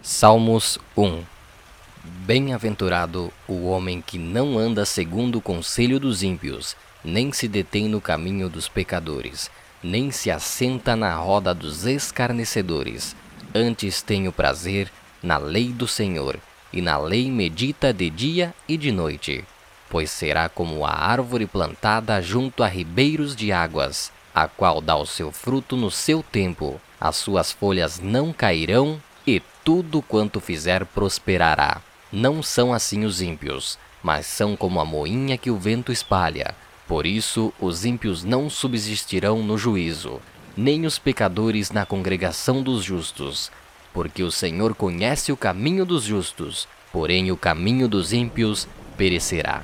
Salmos 1 Bem-aventurado o homem que não anda segundo o conselho dos ímpios, nem se detém no caminho dos pecadores, nem se assenta na roda dos escarnecedores. Antes tem o prazer na lei do Senhor, e na lei medita de dia e de noite. Pois será como a árvore plantada junto a ribeiros de águas, a qual dá o seu fruto no seu tempo, as suas folhas não cairão e tudo quanto fizer prosperará. Não são assim os ímpios, mas são como a moinha que o vento espalha. Por isso, os ímpios não subsistirão no juízo, nem os pecadores na congregação dos justos. Porque o Senhor conhece o caminho dos justos, porém o caminho dos ímpios perecerá.